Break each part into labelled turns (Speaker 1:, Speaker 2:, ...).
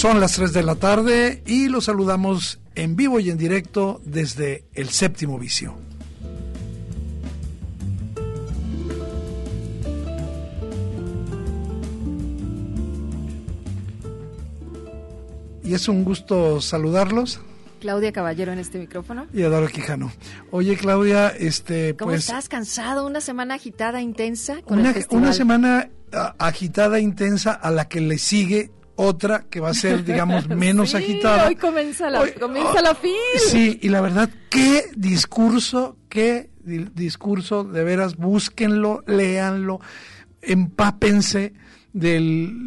Speaker 1: Son las 3 de la tarde y los saludamos en vivo y en directo desde el séptimo vicio. Y es un gusto saludarlos.
Speaker 2: Claudia Caballero en este micrófono.
Speaker 1: Y Eduardo Quijano. Oye, Claudia, este,
Speaker 2: ¿Cómo
Speaker 1: pues.
Speaker 2: estás? ¿Cansado? ¿Una semana agitada, intensa? Con
Speaker 1: una,
Speaker 2: el festival?
Speaker 1: una semana agitada, intensa, a la que le sigue otra que va a ser, digamos, menos
Speaker 2: Sí,
Speaker 1: agitada.
Speaker 2: Hoy comienza la,
Speaker 1: Hoy-
Speaker 2: comienza
Speaker 1: oh,
Speaker 2: la fin.
Speaker 1: Sí, y la verdad, qué discurso, qué di- discurso, de veras, búsquenlo, léanlo, empápense de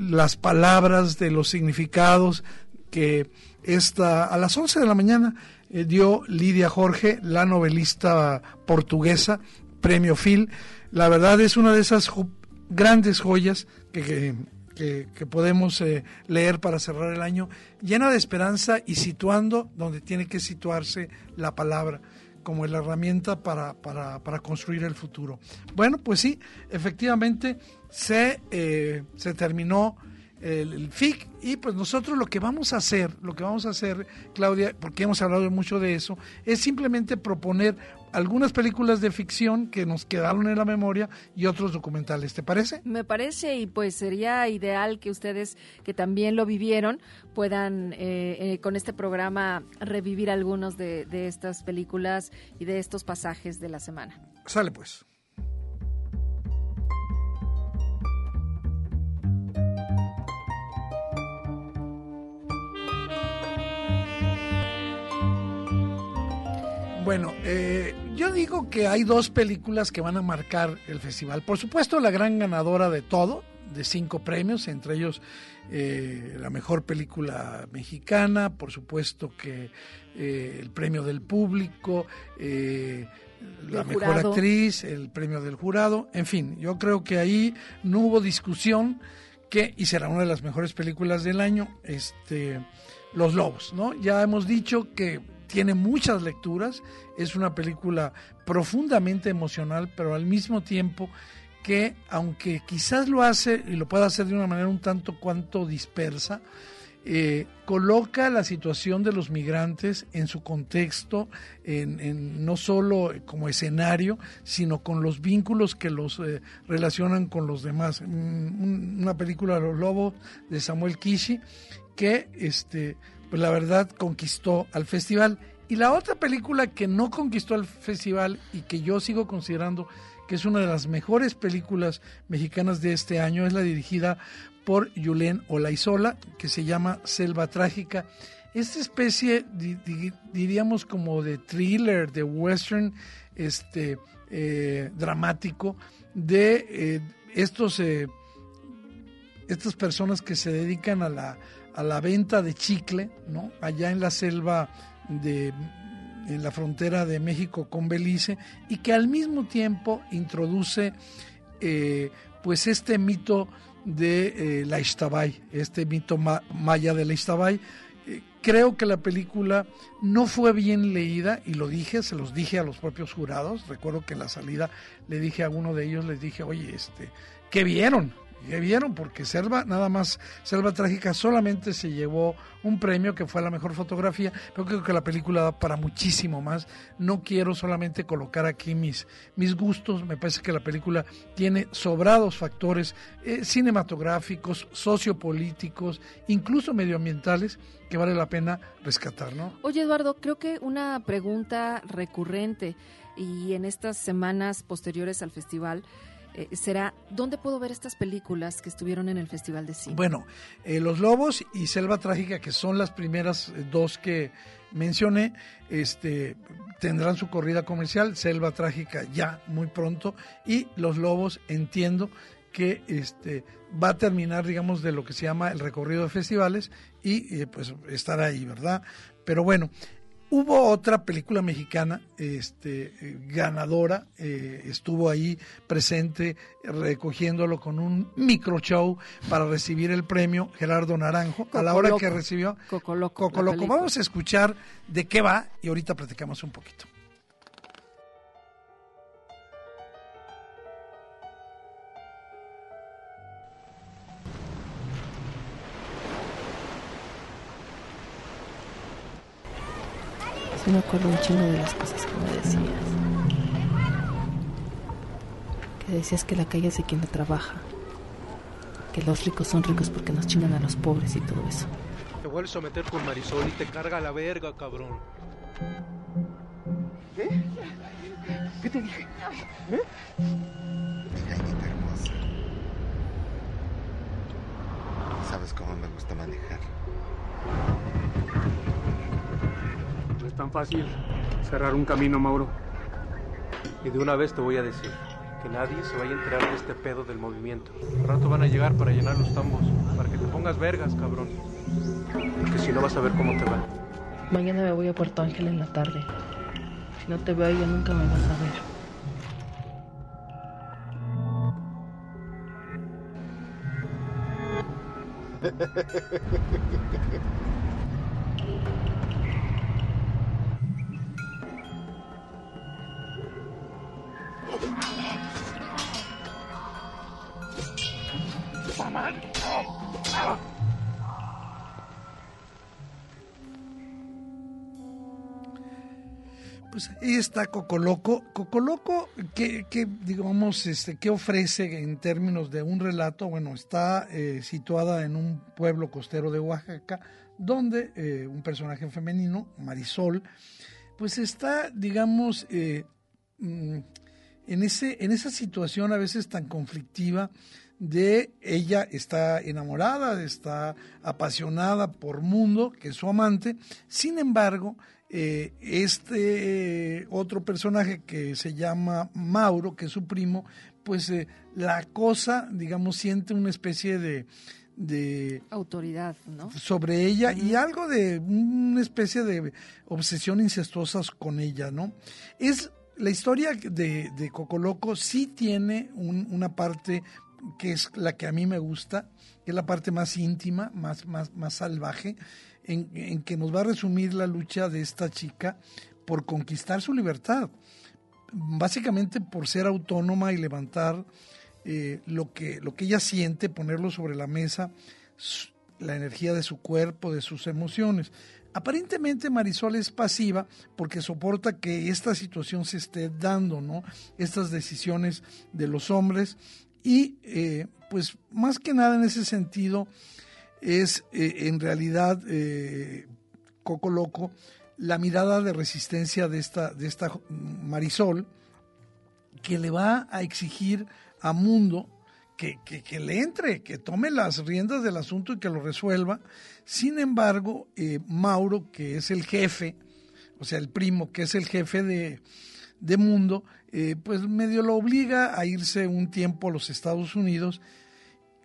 Speaker 1: las palabras, de los significados que esta, a las 11 de la mañana eh, dio Lidia Jorge, la novelista portuguesa, premio Phil. La verdad es una de esas jo- grandes joyas que, que, que- podemos eh, leer para cerrar el año, llena de esperanza y situando donde tiene que situarse la palabra como la herramienta para, para, para construir el futuro. Bueno, pues sí, efectivamente se, eh, se terminó el, el FIC y pues nosotros lo que vamos a hacer, lo que vamos a hacer, Claudia, porque hemos hablado mucho de eso, es simplemente proponer algunas películas de ficción que nos quedaron en la memoria y otros documentales. ¿Te parece?
Speaker 2: Me parece y pues sería ideal que ustedes que también lo vivieron puedan eh, eh, con este programa revivir algunos de, de estas películas y de estos pasajes de la semana.
Speaker 1: Sale pues. Bueno, eh, yo digo que hay dos películas que van a marcar el festival. Por supuesto, la gran ganadora de todo, de cinco premios, entre ellos eh, la mejor película mexicana, por supuesto que eh, el premio del público, eh, la mejor
Speaker 2: jurado.
Speaker 1: actriz, el premio del jurado, en fin, yo creo que ahí no hubo discusión que y será una de las mejores películas del año, este Los Lobos, ¿no? Ya hemos dicho que tiene muchas lecturas, es una película profundamente emocional, pero al mismo tiempo que aunque quizás lo hace y lo pueda hacer de una manera un tanto cuanto dispersa, eh, coloca la situación de los migrantes en su contexto, en, no solo como escenario, sino con los vínculos que los eh, relacionan con los demás. Mm, un- una película Los Lobos de Samuel Kishi que este, pues la verdad conquistó al festival. Y la otra película que no conquistó al festival y que yo sigo considerando que es una de las mejores películas mexicanas de este año, es la dirigida por Yulén Olaizola, que se llama Selva Trágica. Esta especie, di- di- diríamos como de thriller, de western, este, eh, dramático, de eh, estos, eh, estas personas que se dedican a la, a la venta de chicle, ¿no? Allá en la selva de en la frontera de México con Belice y que al mismo tiempo introduce eh, pues este mito de eh, la Ixtabay, este mito ma- maya de la Ixtabay. Eh, creo que la película no fue bien leída y lo dije, se los dije a los propios jurados. Recuerdo que en la salida le dije a uno de ellos, les dije, oye, este, ¿qué vieron? ¿Qué vieron? Porque Selva, nada más, Selva Trágica solamente se llevó un premio que fue la mejor fotografía, pero creo que la película da para muchísimo más. No quiero solamente colocar aquí mis, mis gustos, me parece que la película tiene sobrados factores eh, cinematográficos, sociopolíticos, incluso medioambientales, que vale la pena rescatar, ¿no?
Speaker 2: Oye, Eduardo, creo que una pregunta recurrente y en estas semanas posteriores al festival, eh, será dónde puedo ver estas películas que estuvieron en el Festival de Cine.
Speaker 1: Bueno, eh, Los Lobos y Selva Trágica, que son las primeras eh, dos que mencioné, este, tendrán su corrida comercial, Selva Trágica ya muy pronto, y Los Lobos entiendo que este, va a terminar, digamos, de lo que se llama el recorrido de festivales y pues estar ahí, ¿verdad? Pero bueno, Hubo otra película mexicana este, ganadora, eh, estuvo ahí presente recogiéndolo con un micro show para recibir el premio Gerardo Naranjo a la hora que recibió
Speaker 2: Coco Loco.
Speaker 1: Vamos a escuchar de qué va y ahorita platicamos un poquito.
Speaker 3: Sí me acuerdo un chingo de las cosas que me decías. Que decías que la calle es de quien la trabaja. Que los ricos son ricos porque nos chingan a los pobres y todo eso.
Speaker 4: Te vuelves a meter con Marisol y te carga la verga, cabrón.
Speaker 5: ¿Qué? ¿Qué te dije? ¿Eh?
Speaker 6: Galletita hermosa. ¿Sabes cómo me gusta manejar?
Speaker 7: Es tan fácil cerrar un camino, Mauro.
Speaker 4: Y de una vez te voy a decir que nadie se vaya a enterar de este pedo del movimiento. Al rato van a llegar para llenar los tambos, para que te pongas vergas, cabrón. Porque si no vas a ver cómo te va.
Speaker 3: Mañana me voy a Puerto Ángel en la tarde. Si no te veo yo nunca me vas a ver.
Speaker 1: Pues ahí está Cocoloco. Cocoloco, ¿qué, digamos, este, ¿qué ofrece en términos de un relato? Bueno, está eh, situada en un pueblo costero de Oaxaca, donde eh, un personaje femenino, Marisol, pues está, digamos, eh, mm, en, ese, en esa situación a veces tan conflictiva de ella está enamorada, está apasionada por Mundo, que es su amante, sin embargo, eh, este otro personaje que se llama Mauro, que es su primo, pues eh, la cosa, digamos, siente una especie de, de
Speaker 2: autoridad, ¿no?
Speaker 1: Sobre ella y algo de una especie de obsesión incestuosa con ella, ¿no? Es la historia de, de Cocoloco sí tiene una parte que es la que a mí me gusta, que es la parte más íntima, más, más, más salvaje, en, que nos va a resumir la lucha de esta chica por conquistar su libertad, básicamente por ser autónoma y levantar eh, lo, que, lo que ella siente, ponerlo sobre la mesa, la energía de su cuerpo, de sus emociones. Aparentemente Marisol es pasiva porque soporta que esta situación se esté dando, ¿no? Estas decisiones de los hombres y eh, pues más que nada en ese sentido es eh, en realidad eh, Coco Loco la mirada de resistencia de esta, de esta Marisol que le va a exigir a Mundo que, que, le entre, que tome las riendas del asunto y que lo resuelva. Sin embargo, eh, Mauro, que es el jefe, o sea, el primo, que es el jefe de, de Mundo, pues medio lo obliga a irse un tiempo a los Estados Unidos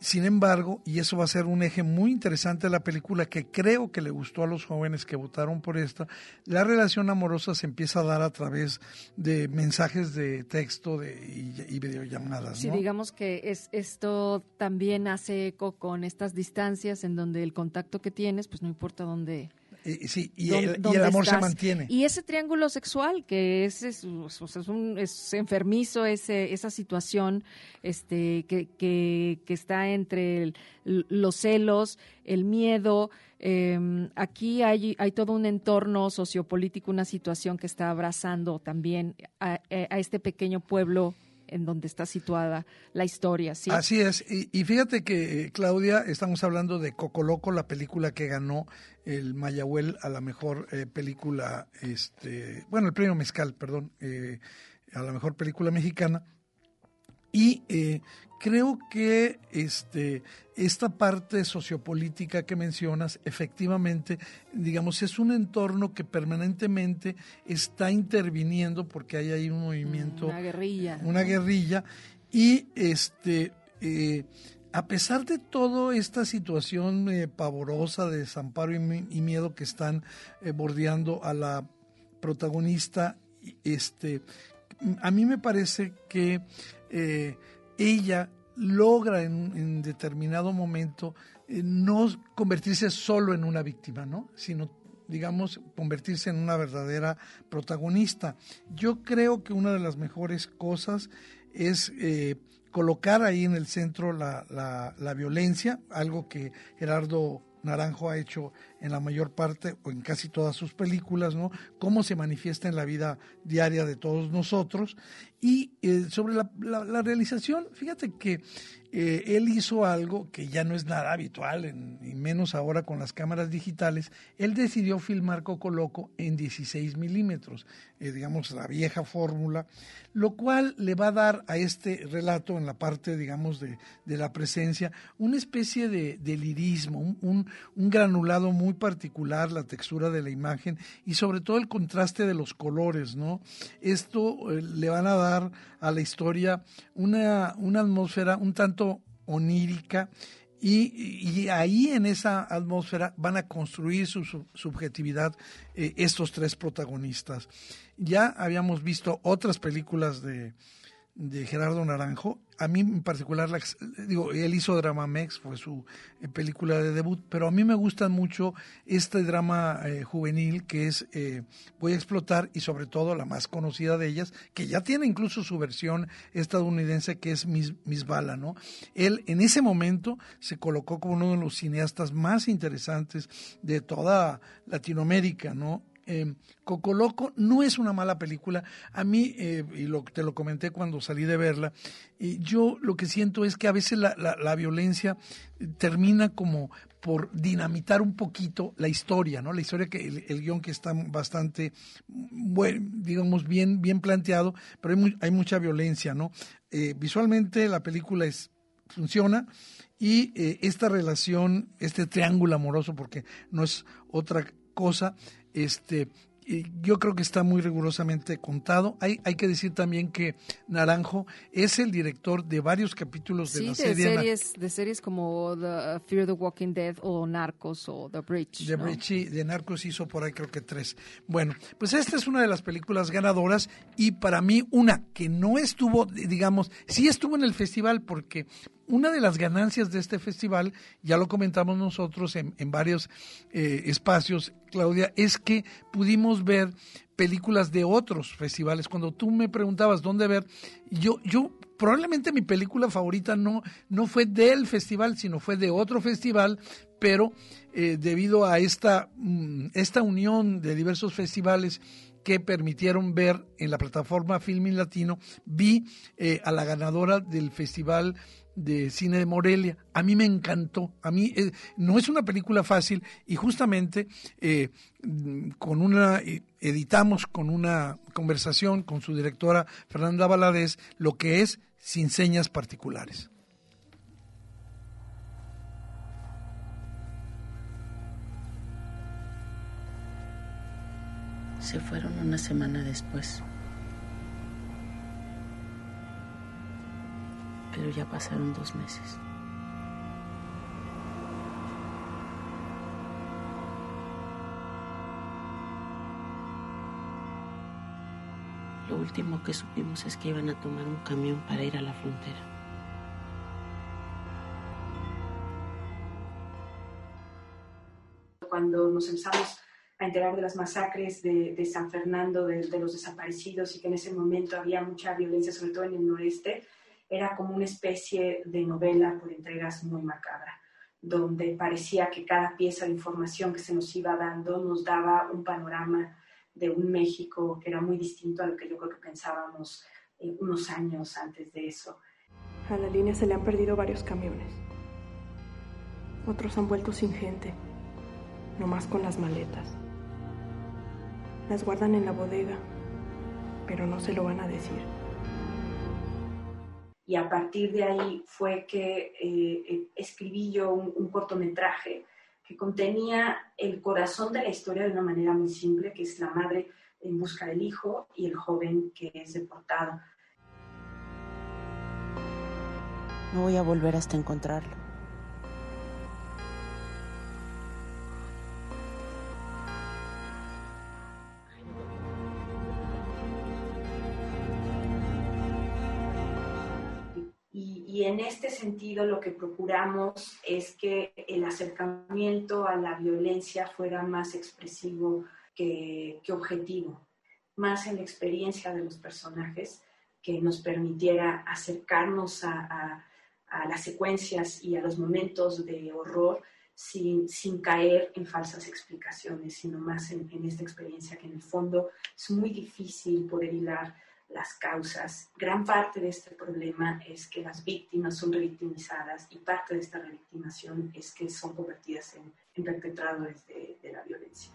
Speaker 1: sin embargo, y eso va a ser un eje muy interesante de la película que creo que le gustó a los jóvenes que votaron por esta, la relación amorosa se empieza a dar a través de mensajes de texto de, y, videollamadas.
Speaker 2: Sí, digamos que es, esto también hace eco con estas distancias en donde el contacto que tienes, pues no importa dónde
Speaker 1: Y, sí, y, el, amor se mantiene.
Speaker 2: Y ese triángulo sexual que es, es, un, es enfermizo, ese, esa situación este, que, que, que está entre los celos, el miedo. Em, aquí hay, hay todo un entorno sociopolítico, una situación que está abrazando también a, a este pequeño pueblo en donde está situada la historia, ¿sí?
Speaker 1: Así es. Y, fíjate que, eh, Claudia, estamos hablando de Cocoloco, la película que ganó el Mayahuel a la mejor eh, película, este, bueno, el premio Mezcal, perdón, eh, a la mejor película mexicana. Y creo que este, esta parte sociopolítica que mencionas, efectivamente, digamos, es un entorno que permanentemente está interviniendo porque hay ahí un movimiento.
Speaker 2: Una guerrilla.
Speaker 1: Una guerrilla. Y este. Eh, a pesar de toda esta situación eh, pavorosa de desamparo y, miedo que están eh, bordeando a la protagonista, este, a mí me parece que ella logra en, determinado momento eh, no convertirse solo en una víctima, ¿no? sino digamos, convertirse en una verdadera protagonista. Yo creo que una de las mejores cosas es eh, colocar ahí en el centro la, la, la, violencia, algo que Gerardo Naranjo ha hecho en la mayor parte o en casi todas sus películas, ¿no? Cómo se manifiesta en la vida diaria de todos nosotros. Y eh, sobre la, la, realización, fíjate que eh, él hizo algo que ya no es nada habitual, y menos ahora con las cámaras digitales. Él decidió filmar Coco Loco en 16 milímetros, eh, digamos la vieja fórmula, lo cual le va a dar a este relato, en la parte, digamos, de, de la presencia, una especie de, de lirismo, un, un, granulado muy particular, la textura de la imagen y sobre todo el contraste de los colores, ¿no? Esto eh, le van a dar a la historia una, una atmósfera un tanto onírica y, ahí en esa atmósfera van a construir su, subjetividad eh, estos tres protagonistas. Ya habíamos visto otras películas de, de Gerardo Naranjo. A mí en particular, digo, él hizo Drama Mex, fue su eh, película de debut, pero a mí me gusta mucho este drama eh, juvenil que es eh, Voy a explotar y sobre todo la más conocida de ellas, que ya tiene incluso su versión estadounidense que es Miss, Miss Bala, ¿no? Él en ese momento se colocó como uno de los cineastas más interesantes de toda Latinoamérica, ¿no? Eh, Coco Loco no es una mala película. A mí, eh, y lo, te lo comenté cuando salí de verla, y yo lo que siento es que a veces la, la, violencia termina como por dinamitar un poquito la historia, ¿no? La historia que el, guion que está bastante, bueno, digamos, bien, bien planteado, pero hay, hay mucha violencia, ¿no? Eh, visualmente la película es, funciona y esta relación, este triángulo amoroso, porque no es otra cosa, este, yo creo que está muy rigurosamente contado. Hay, hay que decir también que Naranjo es el director de varios capítulos de la serie.
Speaker 2: Series, de series como the Fear the Walking Dead o Narcos o The Bridge.
Speaker 1: The Bridge, de Narcos hizo por ahí creo que tres. Bueno, pues esta es una de las películas ganadoras y para mí una que no estuvo, digamos, sí estuvo en el festival porque una de las ganancias de este festival, ya lo comentamos nosotros en, varios eh, espacios, Claudia, es que pudimos ver películas de otros festivales. Cuando tú me preguntabas dónde ver, yo, yo probablemente mi película favorita no, no fue del festival, sino fue de otro festival, pero eh, debido a esta, mm, esta unión de diversos festivales que permitieron ver en la plataforma Filmin Latino, vi eh, a la ganadora del festival de cine de Morelia. A mí me encantó. A mí eh, no es una película fácil y justamente eh, con una eh, editamos con una conversación con su directora Fernanda Valadez lo que es sin señas particulares.
Speaker 8: Se fueron una semana después. Pero ya pasaron dos meses. Lo último que supimos es que iban a tomar un camión para ir a la frontera.
Speaker 9: Cuando nos empezamos a enterar de las masacres de, San Fernando, de, los desaparecidos y que en ese momento había mucha violencia, sobre todo en el noreste, era como una especie de novela por entregas muy macabra, donde parecía que cada pieza de información que se nos iba dando nos daba un panorama de un México que era muy distinto a lo que yo creo que pensábamos eh, unos años antes de eso.
Speaker 10: A la línea se le han perdido varios camiones. Otros han vuelto sin gente, nomás con las maletas. Las guardan en la bodega, pero no se lo van a decir.
Speaker 9: Y a partir de ahí fue que eh, eh, escribí yo un, cortometraje que contenía el corazón de la historia de una manera muy simple, que es la madre en busca del hijo y el joven que es deportado.
Speaker 8: No voy a volver hasta encontrarlo.
Speaker 9: Y en este sentido lo que procuramos es que el acercamiento a la violencia fuera más expresivo que, objetivo, más en la experiencia de los personajes que nos permitiera acercarnos a, las secuencias y a los momentos de horror sin, caer en falsas explicaciones, sino más en, en, esta experiencia que en el fondo es muy difícil poder hilar las causas. Gran parte de este problema es que las víctimas son revictimizadas y parte de esta revictimación es que son convertidas en, perpetradores de, la violencia.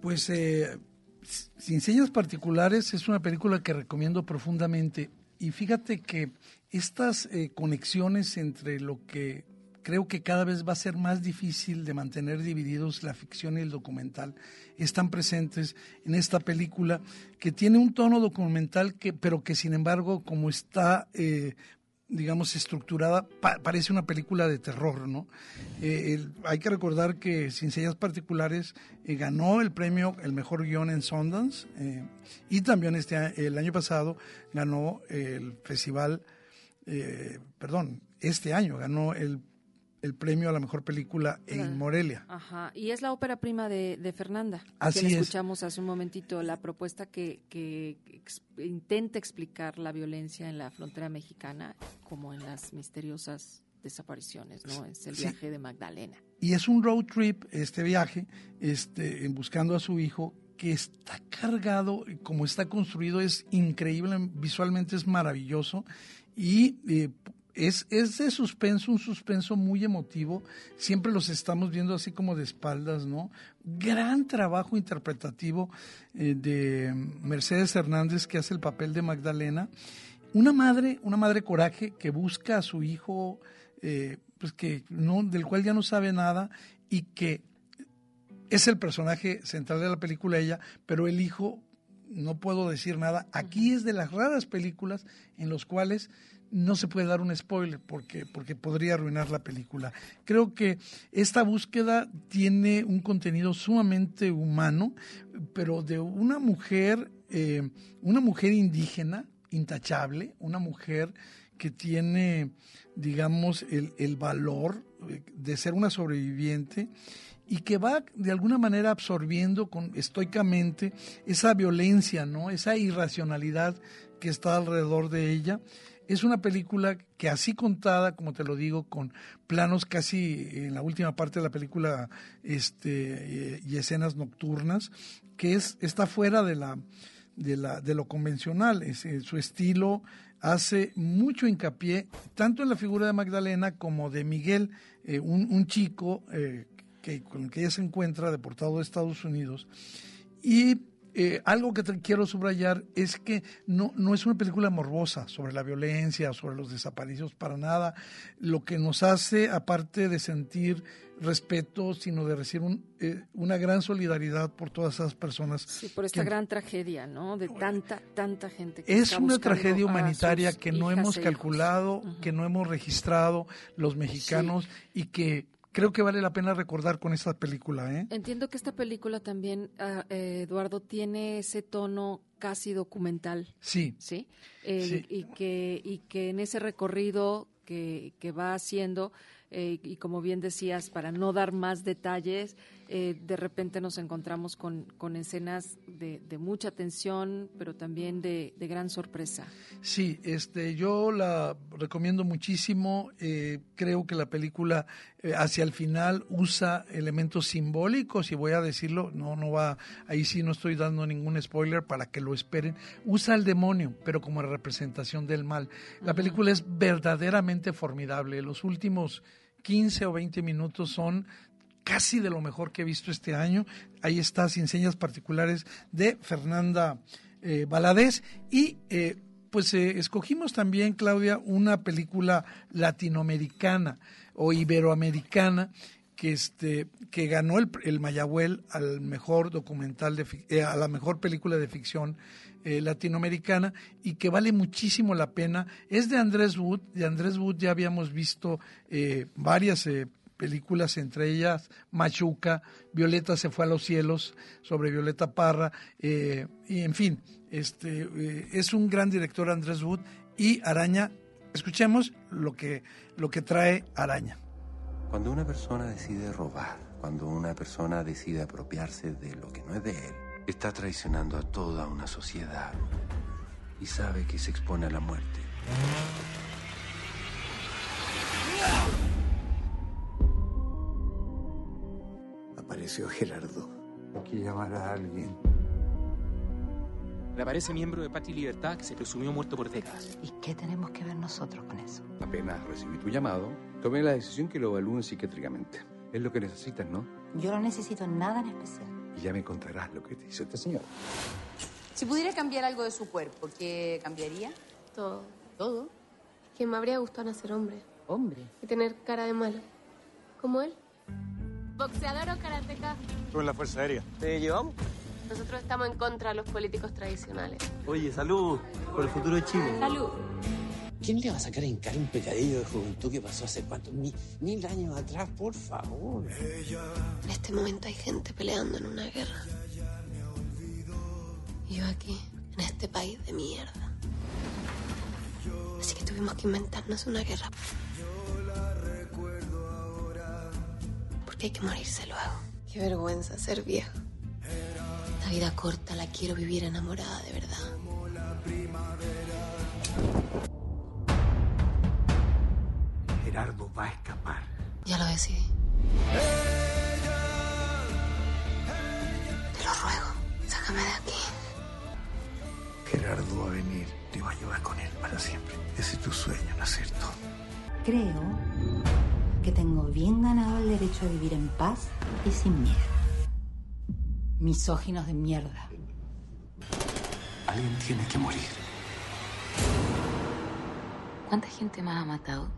Speaker 1: Pues eh, Sin Señas Particulares es una película que recomiendo profundamente y fíjate que estas eh, conexiones entre lo que creo que cada vez va a ser más difícil de mantener divididos la ficción y el documental. Están presentes en esta película que tiene un tono documental, que, pero que sin embargo, como está, eh, digamos, estructurada, parece una película de terror, ¿no? Eh, hay que recordar que Sin Sellas Particulares eh, ganó el premio El Mejor Guión en Sundance y también este, el año pasado ganó el festival, perdón, este año ganó el el premio a la mejor película en Morelia.
Speaker 2: Ajá, y es la ópera prima de, Fernanda.
Speaker 1: Así
Speaker 2: que escuchamos hace un momentito la propuesta que, que intenta explicar la violencia en la frontera mexicana como en las misteriosas desapariciones, ¿no? Es el viaje de Magdalena.
Speaker 1: Y es un road trip, este viaje, este, en buscando a su hijo, que está cargado, como está construido, es increíble, visualmente es maravilloso y eh, es, es de suspenso, un suspenso muy emotivo. Siempre los estamos viendo así como de espaldas, ¿no? Gran trabajo interpretativo eh, de Mercedes Hernández, que hace el papel de Magdalena. Una madre, una madre coraje que busca a su hijo, eh, pues que no, del cual ya no sabe nada y que es el personaje central de la película ella, pero el hijo no puedo decir nada. Aquí es de las raras películas en los cuales no se puede dar un spoiler porque, porque podría arruinar la película. Creo que esta búsqueda tiene un contenido sumamente humano, pero de una mujer, eh, una mujer indígena, intachable, una mujer que tiene, digamos, el, el valor de ser una sobreviviente y que va de alguna manera absorbiendo con, estoicamente esa violencia, ¿no? esa irracionalidad que está alrededor de ella es una película que así contada, como te lo digo, con planos casi en la última parte de la película este, y escenas nocturnas, que es, está fuera de, la, de, la, de lo convencional. Es, eh, su estilo hace mucho hincapié tanto en la figura de Magdalena como de Miguel, eh, un, chico eh, que, con el que ella se encuentra deportado de Estados Unidos. Y eh, algo que te quiero subrayar es que no, no es una película morbosa sobre la violencia, sobre los desaparecidos, para nada. Lo que nos hace, aparte de sentir respeto, sino de recibir eh, una gran solidaridad por todas esas personas.
Speaker 2: Sí, por esta gran tragedia, ¿no? De tanta, tanta gente.
Speaker 1: Que es una tragedia humanitaria que no hemos e calculado, que no hemos registrado los mexicanos y que creo que vale la pena recordar con esta película. ¿eh?
Speaker 2: Entiendo que esta película también, ah, eh, Eduardo, tiene ese tono casi documental.
Speaker 1: Sí.
Speaker 2: ¿Sí? Eh, Y, que, y que en ese recorrido que, que va haciendo eh, y como bien decías, para no dar más detalles, eh, de repente nos encontramos con, con escenas de, de, mucha tensión, pero también de, de, gran sorpresa.
Speaker 1: Sí, este, yo la recomiendo muchísimo. Eh, creo que la película eh, hacia el final usa elementos simbólicos y voy a decirlo, no, no va, ahí sí no estoy dando ningún spoiler para que lo esperen. Usa al demonio, pero como representación del mal. La película es verdaderamente formidable. Los últimos 15 o 20 minutos son casi de lo mejor que he visto este año. Ahí está, sin señas particulares, de Fernanda eh, Valadez. Y eh, pues eh, escogimos también, Claudia, una película latinoamericana o iberoamericana que este que ganó el, el Mayagüel al mejor documental de eh, a la mejor película de ficción latinoamericana y que vale muchísimo la pena es de Andrés Wood de Andrés Wood ya habíamos visto eh, varias eh, películas, entre ellas Machuca, Violeta se fue a los cielos, sobre Violeta Parra, eh, y en fin, este, eh, es un gran director Andrés Wood y Araña, escuchemos lo que, lo que trae Araña.
Speaker 11: Cuando una persona decide robar, cuando una persona decide apropiarse de lo que no es de él, está traicionando a toda una sociedad y sabe que se expone a la muerte.
Speaker 12: Apareció Gerardo.
Speaker 13: Hay que llamar a alguien.
Speaker 14: Reaparece miembro de Paz y Libertad que se presumió muerto por décadas.
Speaker 15: ¿Y qué tenemos que ver nosotros con eso?
Speaker 13: Apenas recibí tu llamado, tomé la decisión que lo evalúen psiquiátricamente. Es lo que necesitas, ¿no?
Speaker 15: Yo no necesito nada en especial.
Speaker 13: Y ya me contarás lo que te hizo este señor.
Speaker 16: Si pudiera cambiar algo de su cuerpo, ¿qué cambiaría?
Speaker 17: Todo.
Speaker 16: ¿Todo?
Speaker 17: Que me habría gustado nacer hombre.
Speaker 16: ¿Hombre?
Speaker 17: Y tener cara de malo. Como él. ¿Boxeador o karateca?
Speaker 18: Tú en la Fuerza Aérea. ¿Te llevamos?
Speaker 17: Nosotros estamos en contra de los políticos tradicionales.
Speaker 18: Oye, salud por el futuro de Chile.
Speaker 17: Salud.
Speaker 19: ¿Quién le va a sacar en cara un pecadillo de juventud que pasó hace cuántos mil, mil años atrás, por favor?
Speaker 17: En este momento hay gente peleando en una guerra. Y yo aquí, en este país de mierda. Así que tuvimos que inventarnos una guerra. Hay que morirse luego. Qué vergüenza ser viejo. La vida corta la quiero vivir enamorada de verdad.
Speaker 12: Gerardo va a escapar.
Speaker 17: Ya lo decidí. Te lo ruego, sácame de aquí.
Speaker 12: Gerardo va a venir, te va a llevar con él para siempre. Ese es tu sueño, ¿no es cierto?
Speaker 15: Creo que tengo bien ganado el derecho a vivir en paz y sin miedo. Misóginos de mierda.
Speaker 12: Alguien tiene que morir.
Speaker 16: ¿Cuánta gente más ha matado?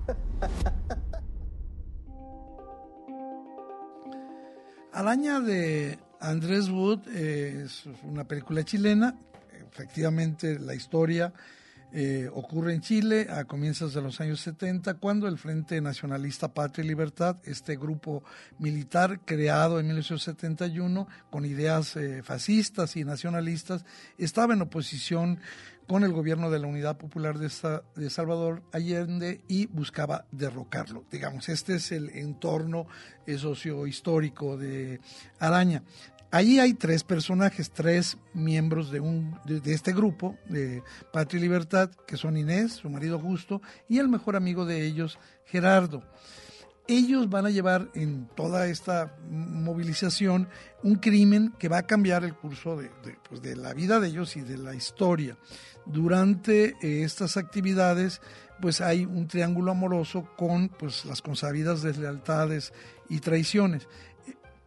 Speaker 1: Araña de Andrés Wood eh, es una película chilena. Efectivamente, la historia eh, ocurre en Chile a comienzos de los años 70, cuando el Frente Nacionalista Patria y Libertad, este grupo militar creado en 1971 con ideas eh, fascistas y nacionalistas, estaba en oposición con el gobierno de la Unidad Popular de, de, Salvador Allende y buscaba derrocarlo. Digamos, este es el entorno eh, sociohistórico de Araña. Allí hay tres personajes, tres miembros de, un, de, este grupo de Patria y Libertad, que son Inés, su marido justo, y el mejor amigo de ellos, Gerardo. Ellos van a llevar en toda esta movilización un crimen que va a cambiar el curso de, de, pues de la vida de ellos y de la historia. Durante eh, estas actividades, pues hay un triángulo amoroso con pues, las consabidas deslealtades y traiciones.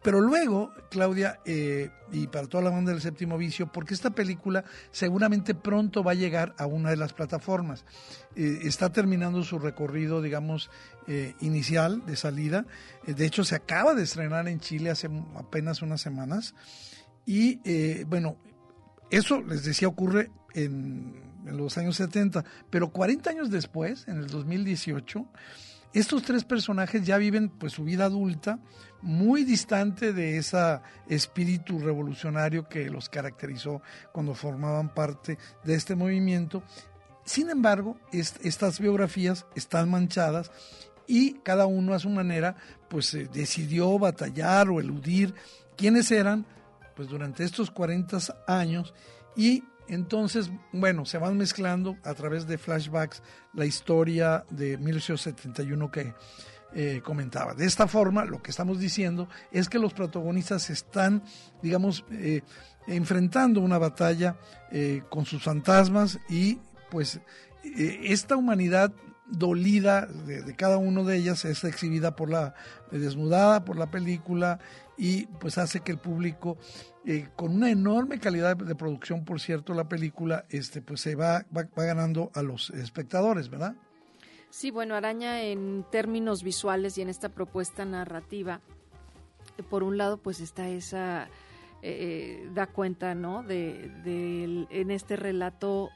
Speaker 1: Pero luego, Claudia, eh, y para toda la banda del séptimo vicio, porque esta película seguramente pronto va a llegar a una de las plataformas. Eh, está terminando su recorrido, digamos, eh, inicial de salida. de hecho, se acaba de estrenar en Chile hace apenas unas semanas. Y bueno, eso, les decía, ocurre en, en los años 70, pero 40 años después, en el 2018, estos tres personajes ya viven pues su vida adulta muy distante de ese espíritu revolucionario que los caracterizó cuando formaban parte de este movimiento. Sin embargo, est estas biografías están manchadas y cada uno a su manera pues eh, decidió batallar o eludir quiénes eran pues durante estos 40 años y entonces, bueno, se van mezclando a través de flashbacks la historia de 1871 que eh, comentaba. De esta forma, lo que estamos diciendo es que los protagonistas están, digamos, eh, enfrentando una batalla eh, con sus fantasmas y pues esta humanidad dolida de, cada uno de ellas es exhibida por la desnudada por la película y pues hace que el público con una enorme calidad de, producción por cierto la película este pues se va, va, ganando a los espectadores verdad
Speaker 2: Sí, bueno, Araña en términos visuales y en esta propuesta narrativa, eh, por un lado, pues está esa, eh, eh, da cuenta, ¿no? De, de, en este relato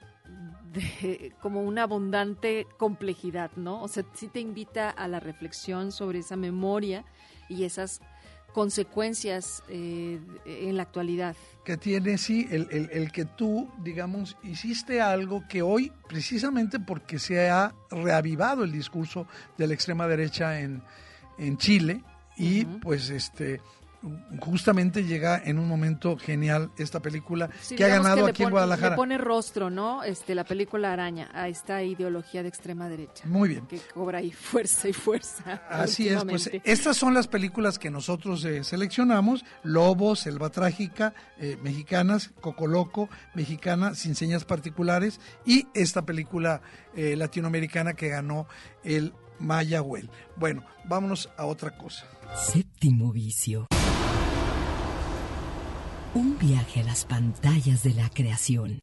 Speaker 2: de como una abundante complejidad, ¿no? O sea, sí te invita a la reflexión sobre esa memoria y esas consecuencias eh, en la actualidad.
Speaker 1: Que tiene, sí, el, el, el, que tú, digamos, hiciste algo que hoy, precisamente porque se ha reavivado el discurso de la extrema derecha en, en Chile, y uh -huh. pues este justamente llega en un momento genial esta película
Speaker 2: sí,
Speaker 1: que ha ganado
Speaker 2: que
Speaker 1: aquí en Guadalajara.
Speaker 2: Le pone rostro, ¿no? Este, la película Araña a esta ideología de extrema derecha.
Speaker 1: Muy bien.
Speaker 2: Que cobra ahí fuerza y fuerza.
Speaker 1: Así es, pues estas son las películas que nosotros eh, seleccionamos, Lobo, Selva Trágica, eh, mexicanas, Cocoloco, mexicana, sin señas particulares, y esta película eh, latinoamericana que ganó el Mayagüel. Bueno, vámonos a otra cosa.
Speaker 20: Séptimo vicio. Un viaje a las pantallas de la creación.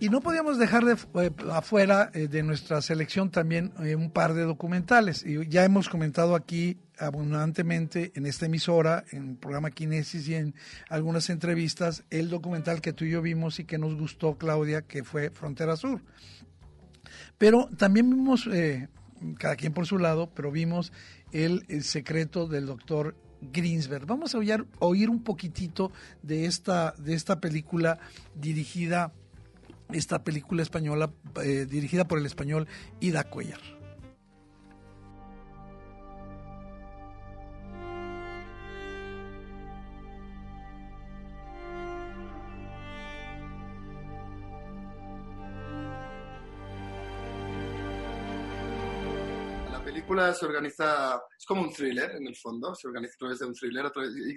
Speaker 1: Y no podíamos dejar de, eh, afuera eh, de nuestra selección también eh, un par de documentales. Y ya hemos comentado aquí abundantemente en esta emisora, en el programa Kinesis y en algunas entrevistas, el documental que tú y yo vimos y que nos gustó, Claudia, que fue Frontera Sur. Pero también vimos, cada quien por su lado, pero vimos el, secreto del doctor Greensberg. Vamos a oír un poquitito de esta, de esta película dirigida esta película española eh, dirigida por el español Ida Cuellar.
Speaker 21: Película se organiza, es como un thriller en el fondo, se organiza a través de un thriller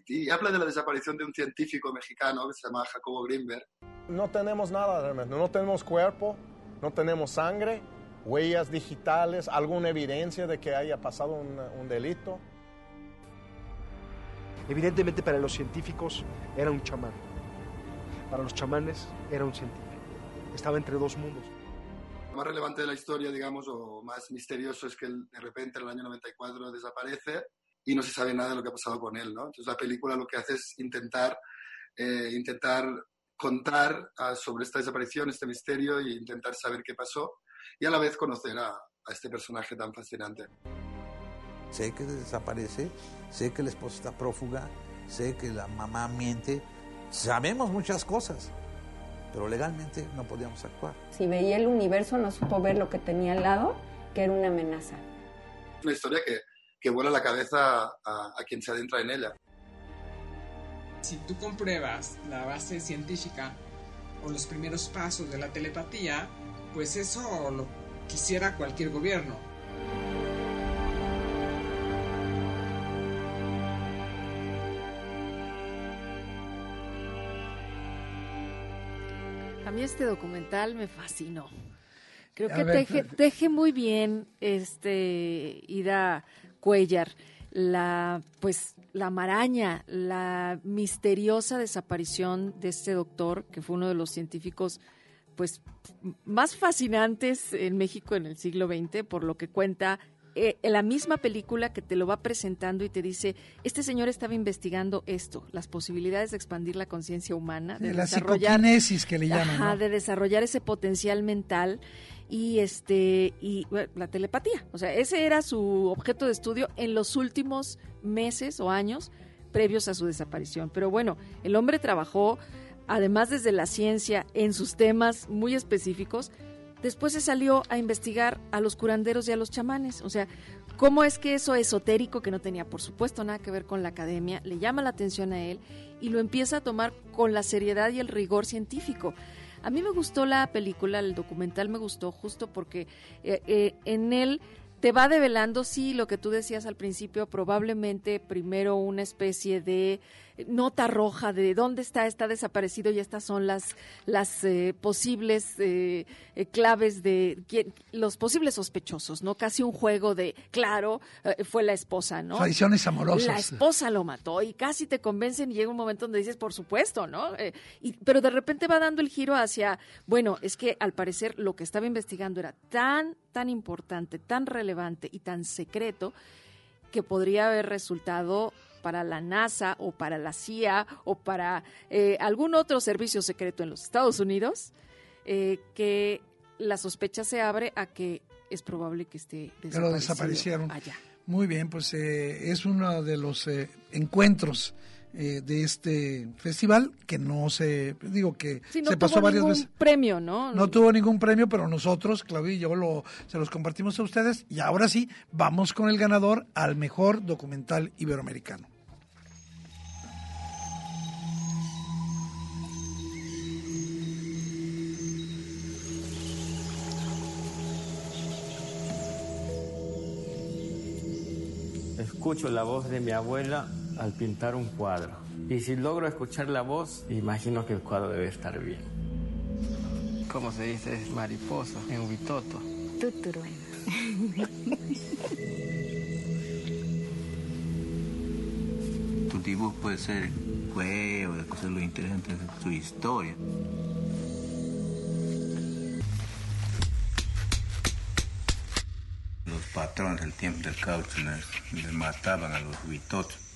Speaker 21: y, y habla de la desaparición de un científico mexicano que se llama Jacobo Greenberg
Speaker 22: no tenemos nada realmente, no tenemos cuerpo, no tenemos sangre, huellas digitales, alguna evidencia de que haya pasado un, un, delito.
Speaker 23: Evidentemente para los científicos era un chamán, para los chamanes era un científico, estaba entre dos mundos.
Speaker 21: Más relevante de la historia, digamos, o más misterioso es que él, de repente en el año 94 desaparece y no se sabe nada de lo que ha pasado con él, ¿no? Entonces la película lo que hace es intentar, eh, intentar contar uh, sobre esta desaparición, este misterio e intentar saber qué pasó y a la vez conocer a, a, este personaje tan fascinante.
Speaker 24: Sé que desaparece, sé que la esposa está prófuga, sé que la mamá miente, sabemos muchas cosas, pero legalmente no podíamos actuar.
Speaker 25: Si veía el universo no supo ver lo que tenía al lado, que era una amenaza.
Speaker 21: Una historia que, que vuela la cabeza a, a quien se adentra en ella
Speaker 26: si tú compruebas la base científica o los primeros pasos de la telepatía, pues eso lo quisiera cualquier gobierno.
Speaker 2: A mí este documental me fascinó. Creo que teje, teje, muy bien este Ida Cuellar la pues la maraña, la misteriosa desaparición de este doctor, que fue uno de los científicos pues más fascinantes en México en el siglo XX, por lo que cuenta eh, en la misma película que te lo va presentando y te dice, este señor estaba investigando esto, las posibilidades de expandir la conciencia humana, de
Speaker 1: la
Speaker 2: desarrollar,
Speaker 1: que le llaman,
Speaker 2: ajá,
Speaker 1: ¿no?
Speaker 2: de desarrollar ese potencial mental y este y bueno, la telepatía, o sea, ese era su objeto de estudio en los últimos meses o años previos a su desaparición. Pero bueno, el hombre trabajó además desde la ciencia, en sus temas muy específicos, después se salió a investigar a los curanderos y a los chamanes. O sea, cómo es que eso esotérico, que no tenía por supuesto nada que ver con la academia, le llama la atención a él y lo empieza a tomar con la seriedad y el rigor científico. A mí me gustó la película, el documental me gustó justo porque eh, eh, en él te va develando, sí, lo que tú decías al principio, probablemente primero una especie de nota roja de dónde está, está desaparecido y estas son las, las eh, posibles eh, eh, claves de los posibles sospechosos, ¿no? Casi un juego de, claro, fue la esposa, ¿no?
Speaker 1: Tradiciones amorosas.
Speaker 2: La esposa lo mató y casi te convencen y llega un momento donde dices, por supuesto, ¿no? y, pero de repente va dando el giro hacia, bueno, es que al parecer lo que estaba investigando era tan, tan importante, tan relevante y tan secreto que podría haber resultado para la NASA o para la CIA o para eh, algún otro servicio secreto en los Estados Unidos, eh, que la sospecha se abre a que es probable que esté
Speaker 1: Pero desaparecieron. Muy bien, pues eh, es uno de los encuentros de este festival que no se digo que
Speaker 2: no
Speaker 1: se pasó varias veces.
Speaker 2: premio no
Speaker 1: no tuvo ningún premio pero nosotros Claudio y yo lo se los compartimos a ustedes. Y ahora sí vamos con el ganador al mejor documental iberoamericano.
Speaker 27: Escucho la voz de mi abuela al pintar un cuadro. Y si logro escuchar la voz, imagino que el cuadro debe estar bien. ¿Cómo se dice? Es mariposa en Huitoto.
Speaker 24: tu dibujo puede ser juego, cosas lo interesante de su historia. patrones del tiempo del caucho les, mataban a los huitotos.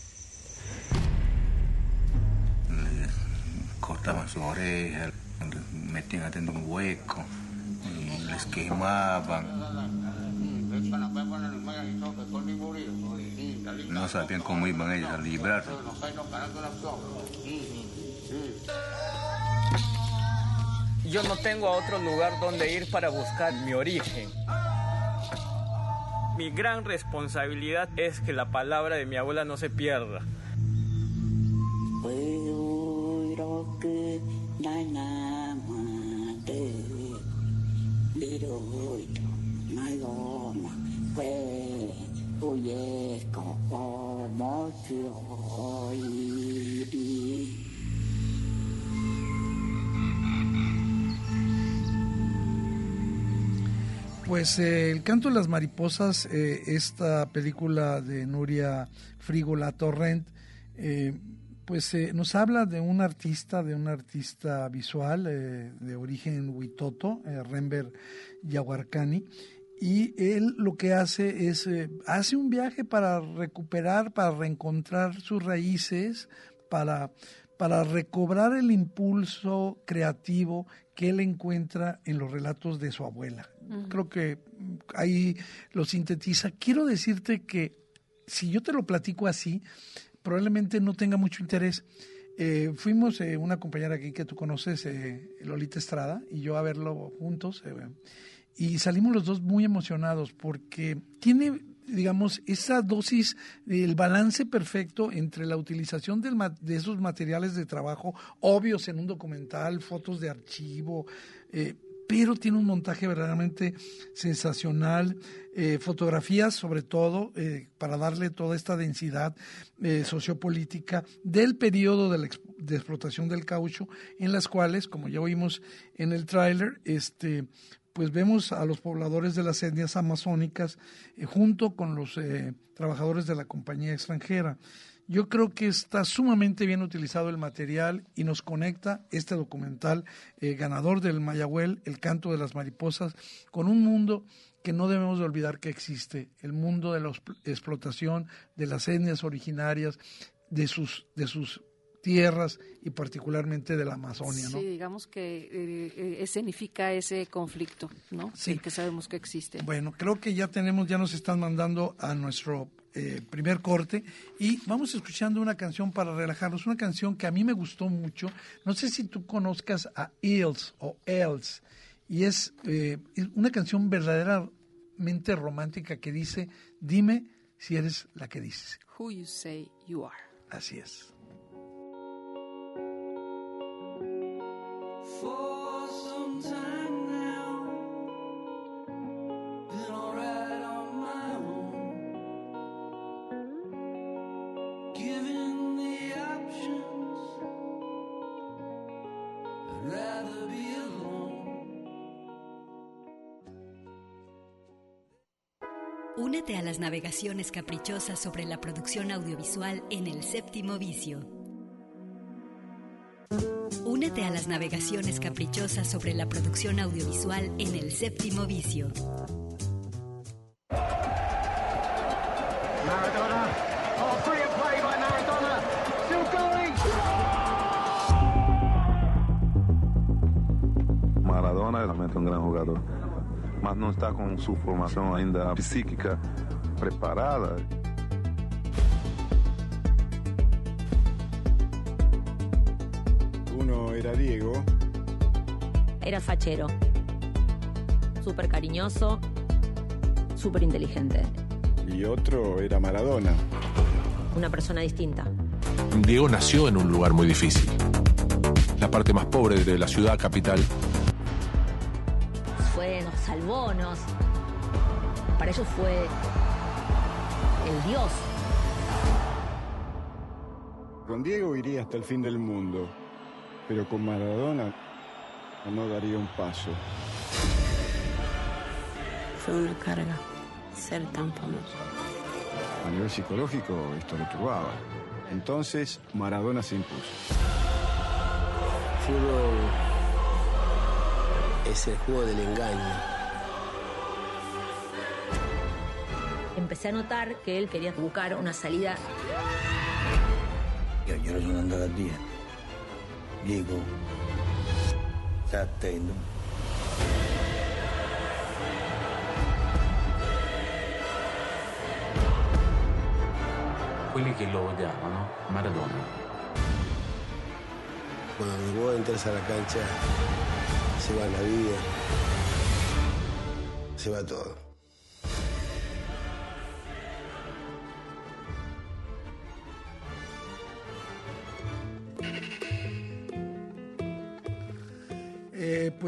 Speaker 24: Cortaban su oreja, les metían adentro un hueco y les quemaban. No sabían cómo iban ellos a librarse.
Speaker 27: Yo no tengo otro lugar donde ir para buscar mi origen. Mi gran responsabilidad es que la palabra de mi abuela no se pierda.
Speaker 1: Pues eh, El canto de las mariposas, eh, esta película de Nuria Frigola Torrent, eh, pues nos habla de un artista, de un artista visual de origen huitoto, Rember Yaguarcani, y él lo que hace es, hace un viaje para recuperar, para reencontrar sus raíces, para para recobrar el impulso creativo que él encuentra en los relatos de su abuela. Creo que ahí lo sintetiza. Quiero decirte que si yo te lo platico así, probablemente no tenga mucho interés. Eh, fuimos eh, una compañera aquí que tú conoces, eh, Lolita Estrada, y yo a verlo juntos, y salimos los dos muy emocionados porque tiene digamos, esa dosis, el balance perfecto entre la utilización de esos materiales de trabajo obvios en un documental, fotos de archivo, eh, pero tiene un montaje verdaderamente sensacional, eh, fotografías sobre todo, eh, para darle toda esta densidad sociopolítica del periodo de, la explotación del caucho, en las cuales, como ya oímos en el tráiler, este, pues vemos a los pobladores de las etnias amazónicas eh, junto con los eh, trabajadores de la compañía extranjera. Yo creo que está sumamente bien utilizado el material y nos conecta este documental eh, ganador del Mayagüel, El canto de las mariposas, con un mundo que no debemos de olvidar que existe, el mundo de la explotación de las etnias originarias, de sus, de sus tierras y particularmente de la Amazonia, ¿no?
Speaker 2: Sí, digamos que eh, eh, escenifica ese conflicto, ¿no? Sí. que sabemos que existe.
Speaker 1: Bueno, creo que ya tenemos, ya nos están mandando a nuestro eh, primer corte y vamos escuchando una canción para relajarnos, una canción que a mí me gustó mucho. No sé si tú conozcas a Eels o Els y es eh, una canción verdaderamente romántica que dice, dime si eres la que dices.
Speaker 2: Who you say you are.
Speaker 1: Así es.
Speaker 28: Únete a las navegaciones caprichosas sobre la producción audiovisual en el séptimo vicio. Únete a las navegaciones caprichosas sobre la producción audiovisual en el séptimo vicio.
Speaker 29: Maradona. Oh,
Speaker 30: é realmente um grande jogador, mas não está com sua formação ainda psíquica preparada.
Speaker 31: Uno era Diego.
Speaker 32: Era fachero, súper cariñoso, súper inteligente.
Speaker 31: Y otro era Maradona.
Speaker 32: Una persona distinta.
Speaker 33: Diego nació en un lugar muy difícil. La parte más pobre de la ciudad capital.
Speaker 32: Fue, nos salvó, nos. Para ellos fue el Dios.
Speaker 31: Con Diego iría hasta el fin del mundo, pero con Maradona no daría un paso.
Speaker 17: Fue una carga ser tan famoso.
Speaker 31: A nivel psicológico esto lo turbaba. Entonces Maradona se impuso.
Speaker 17: Fútbol es el juego del engaño.
Speaker 32: Empecé a notar que él quería buscar una salida.
Speaker 17: Io, io sono andato a dire, Diego, stai attento.
Speaker 27: Quelli che lo odiavano, Maradona.
Speaker 17: Cuando mi boda interesa a la cancha, se va la vida, se va todo.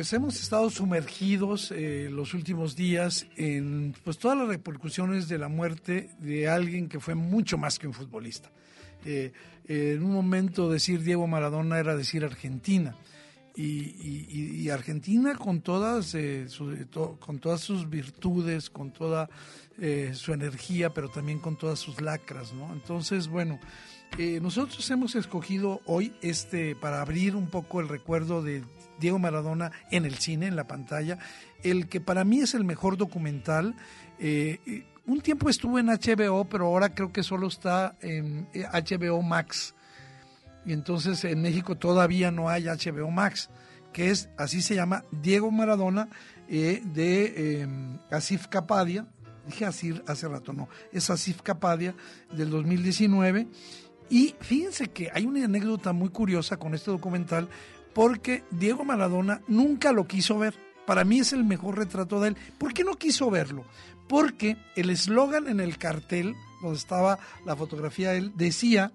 Speaker 1: Pues hemos estado sumergidos eh, los últimos días en pues todas las repercusiones de la muerte de alguien que fue mucho más que un futbolista. Eh, en un momento decir Diego Maradona era decir Argentina. Y, Argentina con todas, eh, con todas sus virtudes, con toda su energía, pero también con todas sus lacras, ¿no? Entonces, bueno, nosotros hemos escogido hoy este para abrir un poco el recuerdo de Diego Maradona en el cine, en la pantalla, el que para mí es el mejor documental. eh, eh, un tiempo estuvo en HBO, pero ahora creo que solo está en eh, HBO Max. Y entonces en México todavía no hay HBO Max, que es, así se llama, Diego Maradona, eh, de eh, Asif Kapadia. Dije así hace rato, no, es Asif Kapadia del 2019. Y fíjense que hay una anécdota muy curiosa con este documental, porque Diego Maradona nunca lo quiso ver. Para mí es el mejor retrato de él. ¿Por qué no quiso verlo? Porque el eslogan en el cartel, donde estaba la fotografía de él, decía,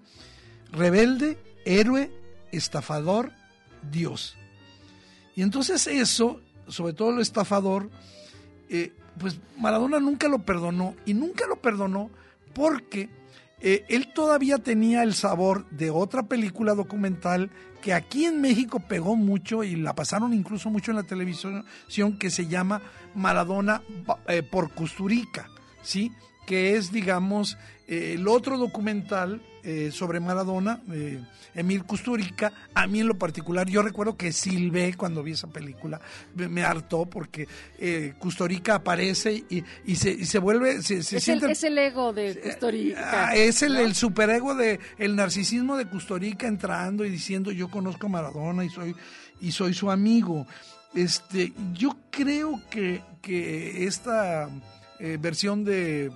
Speaker 1: rebelde, héroe, estafador, Dios. Y entonces eso, sobre todo el estafador, eh, pues Maradona nunca lo perdonó y nunca lo perdonó porque eh, él todavía tenía el sabor de otra película documental que aquí en México pegó mucho y la pasaron incluso mucho en la televisión que se llama Maradona eh, por Custurica, ¿sí? que es, digamos, eh, el otro documental eh, sobre Maradona, eh, Emil Kusturica. A mí en lo particular, yo recuerdo que silbé cuando vi esa película, me, me hartó porque eh, Kusturica aparece y, y, se, y se vuelve, se, se
Speaker 2: es,
Speaker 1: siente...
Speaker 2: el, es el ego de Custorica.
Speaker 1: Ah, es el, el superego de el narcisismo de Custorica entrando y diciendo yo conozco a Maradona y soy y soy su amigo. Este, yo creo que, que esta eh, versión de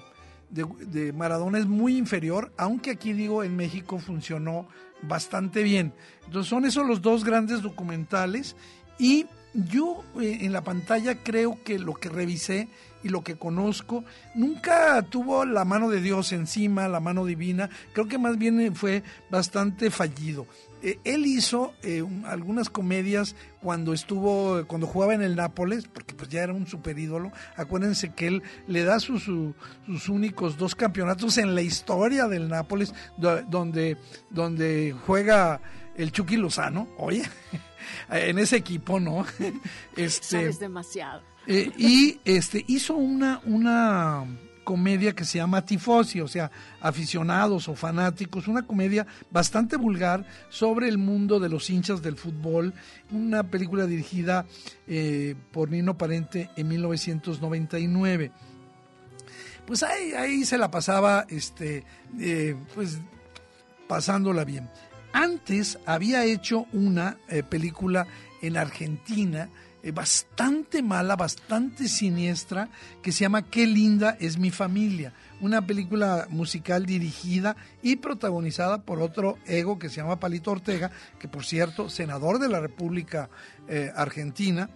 Speaker 1: de, de Maradona es muy inferior, aunque aquí digo en México funcionó bastante bien. Entonces son esos los dos grandes documentales y yo eh, en la pantalla creo que lo que revisé y lo que conozco nunca tuvo la mano de Dios encima, la mano divina, creo que más bien eh, fue bastante fallido. Eh, él hizo eh, un- algunas comedias cuando estuvo, cuando jugaba en el Nápoles, porque pues ya era un super ídolo. Acuérdense que él le da sus, su- sus únicos dos campeonatos en la historia del Nápoles, do- donde, donde juega el Chucky Lozano, oye, en ese equipo, ¿no? Este,
Speaker 2: Sabes demasiado.
Speaker 1: Eh, y este hizo una, una comedia que se llama Tifosi, o sea, aficionados o fanáticos, una comedia bastante vulgar sobre el mundo de los hinchas del fútbol, una película dirigida eh, por Nino Parente en 1999 pues ahí, ahí se la pasaba, este, eh, pues pasándola bien. Antes había hecho una eh, película en Argentina bastante mala, bastante siniestra, que se llama Qué linda es mi familia. Una película musical dirigida y protagonizada por otro ego que se llama Palito Ortega, que por cierto, senador de la República eh, Argentina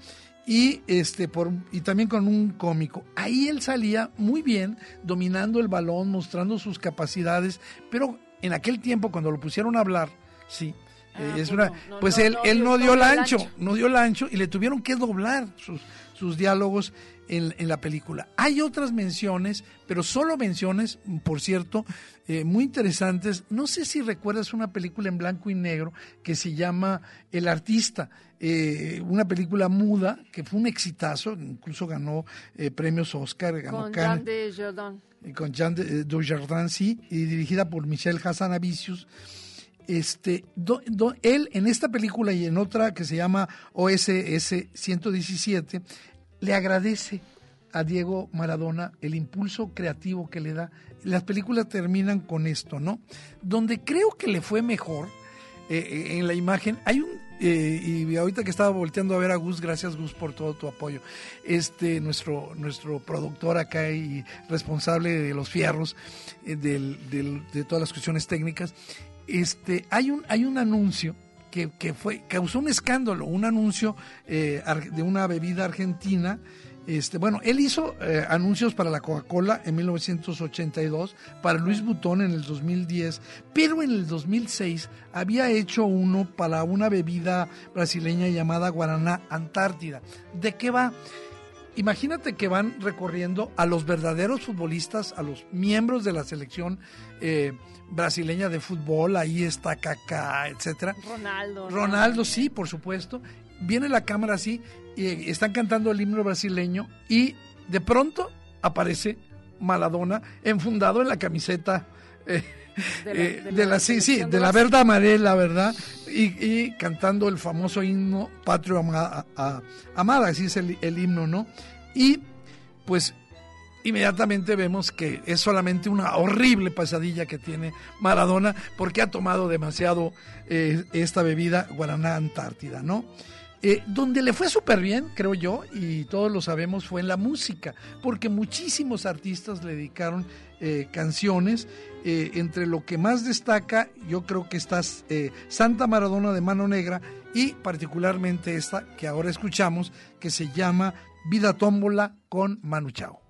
Speaker 1: y este por y también con un cómico. Ahí él salía muy bien, dominando el balón, mostrando sus capacidades, pero en aquel tiempo cuando lo pusieron a hablar, sí, eh, es
Speaker 2: pues
Speaker 1: una,
Speaker 2: no,
Speaker 1: pues
Speaker 2: no,
Speaker 1: él,
Speaker 2: no
Speaker 1: él no dio el ancho,
Speaker 2: ancho.
Speaker 1: no dio el ancho y le tuvieron que doblar sus, sus diálogos en, en la película. Hay otras menciones, pero solo menciones, por cierto, eh, muy interesantes. No sé si recuerdas una película en blanco y negro que se llama El Artista, eh, una película muda que fue un exitazo, incluso ganó eh, premios Oscar, ganó
Speaker 2: Con Jean de Jordan.
Speaker 1: con Jean de- Dujardin, sí, y dirigida por Michel Hassanavicius. Este, él en esta película y en otra que se llama OSS 117, le agradece a Diego Maradona el impulso creativo que le da. Las películas terminan con esto, ¿no? Donde creo que le fue mejor eh, eh, en la imagen, hay un, eh, y ahorita que estaba volteando a ver a Gus, gracias Gus por todo tu apoyo, este, nuestro, nuestro productor acá y responsable de los fierros, de todas las cuestiones técnicas, este, hay un, hay un anuncio que, que fue, causó un escándalo, un anuncio eh, de una bebida argentina. Este, bueno, él hizo eh, anuncios para la Coca-Cola en 1982, para Luis Butón en el 2010, pero en el 2006 había hecho uno para una bebida brasileña llamada Guaraná Antártida. ¿De qué va? Imagínate que van recorriendo a los verdaderos futbolistas, a los miembros de la selección eh, brasileña de fútbol, ahí está Kaká, etcétera.
Speaker 2: Ronaldo.
Speaker 1: Ronaldo, sí, por supuesto. Viene la cámara así y están cantando el himno brasileño y de pronto aparece Maladona enfundado en la camiseta eh,
Speaker 2: De la-
Speaker 1: eh,
Speaker 2: de
Speaker 1: de
Speaker 2: la
Speaker 1: sí, sí,
Speaker 2: de
Speaker 1: la verde amarela, ¿verdad? Y, y cantando el famoso himno Patrio a- Amada, así es el, el himno, ¿no? Y pues inmediatamente vemos que es solamente una horrible pasadilla que tiene Maradona porque ha tomado demasiado eh, esta bebida Guaraná Antártida, ¿no? Eh, donde le fue súper bien, creo yo, y todos lo sabemos, fue en la música, porque muchísimos artistas le dedicaron eh, canciones, eh, entre lo que más destaca, yo creo que está eh, Santa Maradona de Mano Negra y particularmente esta que ahora escuchamos, que se llama Vida Tómbola con Manu Chao.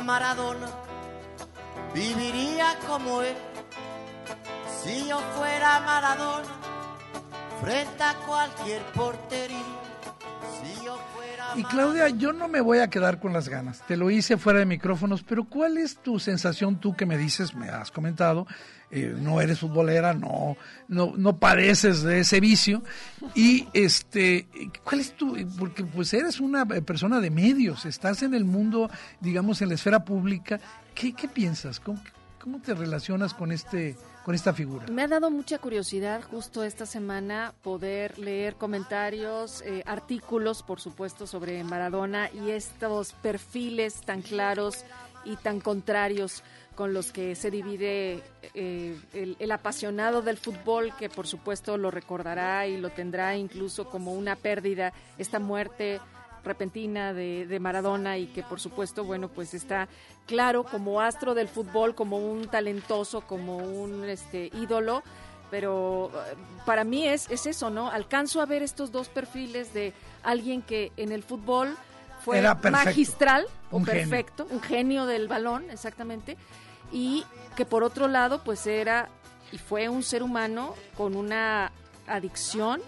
Speaker 34: Maradona, viviría como él. Si yo fuera Maradona, frente a cualquier portería.
Speaker 1: Y Claudia, yo no me voy a quedar con las ganas. Te lo hice fuera de micrófonos, pero ¿cuál es tu sensación tú que me dices, me has comentado, eh, no eres futbolera, no, no, no padeces de ese vicio? Y este, ¿cuál es tu, porque pues eres una eh, persona de medios, estás en el mundo, digamos, en la esfera pública, ¿qué, qué piensas? ¿Cómo, ¿Cómo te relacionas con este con esta figura.
Speaker 2: Me ha dado mucha curiosidad justo esta semana poder leer comentarios, eh, artículos, por supuesto, sobre Maradona y estos perfiles tan claros y tan contrarios con los que se divide eh, el, el, apasionado del fútbol, que por supuesto lo recordará y lo tendrá incluso como una pérdida, esta muerte repentina de, de, Maradona y que por supuesto, bueno, pues está claro como astro del fútbol, como un talentoso, como un este ídolo, pero eh, para mí es, es eso, ¿no? Alcanzo a ver estos dos perfiles de alguien que en el fútbol fue magistral o un perfecto, genio. un genio del balón, exactamente, y que por otro lado, pues era y fue un ser humano con una adicción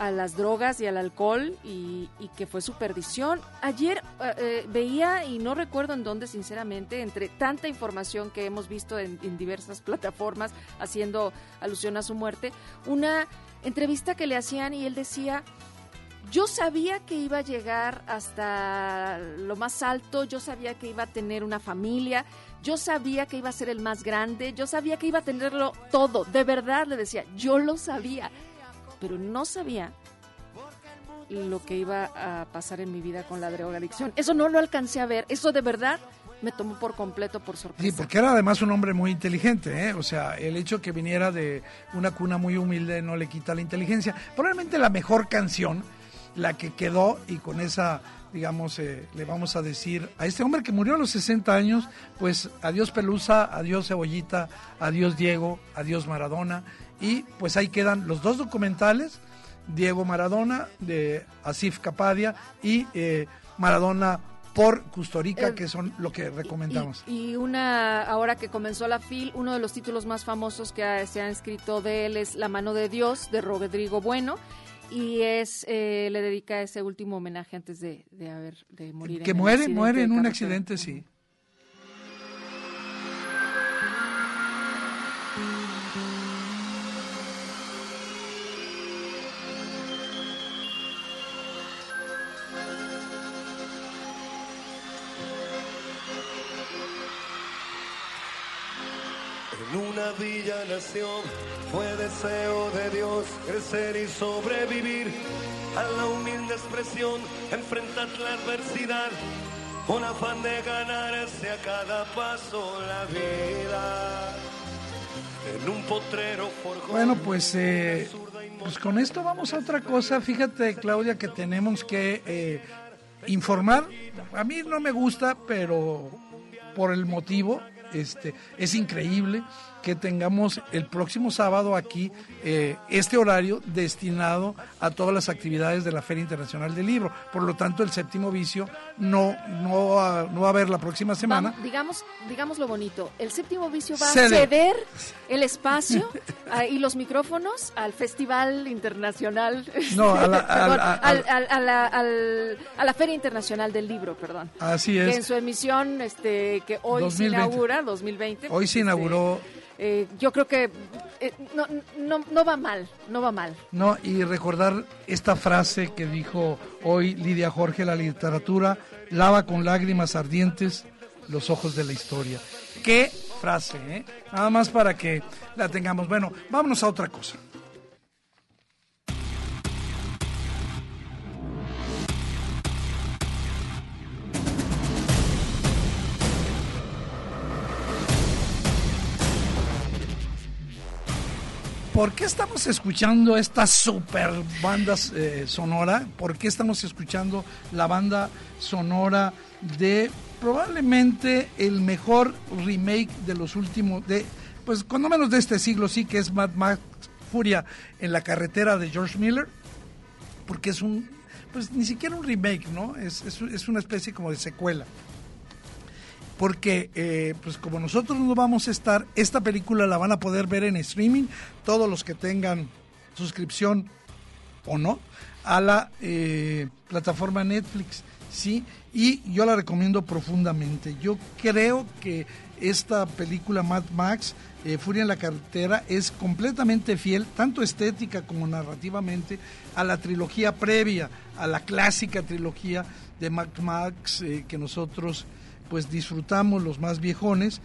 Speaker 2: a las drogas y al alcohol y, que fue su perdición. Ayer eh, eh, veía, y no recuerdo en dónde sinceramente, entre tanta información que hemos visto en, diversas plataformas haciendo alusión a su muerte, una entrevista que le hacían y él decía, yo sabía que iba a llegar hasta lo más alto, yo sabía que iba a tener una familia, yo sabía que iba a ser el más grande, yo sabía que iba a tenerlo todo, de verdad le decía, yo lo sabía pero no sabía lo que iba a pasar en mi vida con la drogadicción. Eso no lo alcancé a ver, eso de verdad me tomó por completo por sorpresa.
Speaker 1: Sí, porque era además un hombre muy inteligente, ¿eh? o sea, el hecho que viniera de una cuna muy humilde no le quita la inteligencia. Probablemente la mejor canción, la que quedó y con esa digamos, eh, le vamos a decir a este hombre que murió a los 60 años, pues adiós Pelusa, adiós Cebollita, adiós Diego, adiós Maradona, y pues ahí quedan los dos documentales, Diego Maradona de Asif Kapadia y eh, Maradona por Custorica, eh, que son lo que recomendamos.
Speaker 2: Y, y, una, ahora que comenzó la FIL, uno de los títulos más famosos que ha, se ha escrito de él es La mano de Dios, de Rodrigo Bueno, y es eh, le dedica ese último homenaje antes de, de haber de morir.
Speaker 1: Que muere, muere en un accidente, sí.
Speaker 35: Una villa nació, fue deseo de Dios crecer y sobrevivir a la humilde expresión, enfrentar la adversidad, con afán de ganarse a cada paso la vida. En un potrero forjó.
Speaker 1: Bueno, pues, eh, pues con esto vamos a otra cosa. Fíjate, Claudia, que tenemos que eh, informar. A mí no me gusta, pero por el motivo este, es increíble que tengamos el próximo sábado aquí eh, este horario destinado a todas las actividades de la Feria Internacional del Libro. Por lo tanto, el séptimo vicio no, no, va, no va a haber la próxima semana.
Speaker 2: Vamos, digamos, digamos lo bonito, el séptimo vicio va Cede. a ceder el espacio a, y los micrófonos al Festival Internacional.
Speaker 1: No, a la,
Speaker 2: Feria Internacional del Libro, perdón.
Speaker 1: Así es.
Speaker 2: Que en su emisión, este, que hoy 2020. se inaugura, 2020.
Speaker 1: Hoy se inauguró.
Speaker 2: Este, eh, yo creo que eh, no, no, no, va mal, no va mal.
Speaker 1: No, y recordar esta frase que dijo hoy Lidia Jorge, la literatura lava con lágrimas ardientes los ojos de la historia. Qué frase, ¿eh? Nada más para que la tengamos. Bueno, vámonos a otra cosa. ¿Por qué estamos escuchando esta super banda eh, sonora? ¿Por qué estamos escuchando la banda sonora de probablemente el mejor remake de los últimos, de, pues cuando menos de este siglo sí, que es Mad Max Furia en la carretera de George Miller? Porque es un, pues ni siquiera un remake, ¿no? Es, es, es una especie como de secuela porque eh, pues como nosotros no vamos a estar, esta película la van a poder ver en streaming, todos los que tengan suscripción o no, a la eh, plataforma Netflix, ¿sí? Y yo la recomiendo profundamente. Yo creo que esta película Mad Max, eh, Furia en la carretera, es completamente fiel, tanto estética como narrativamente, a la trilogía previa, a la clásica trilogía de Mad Max eh, que nosotros pues disfrutamos los más viejones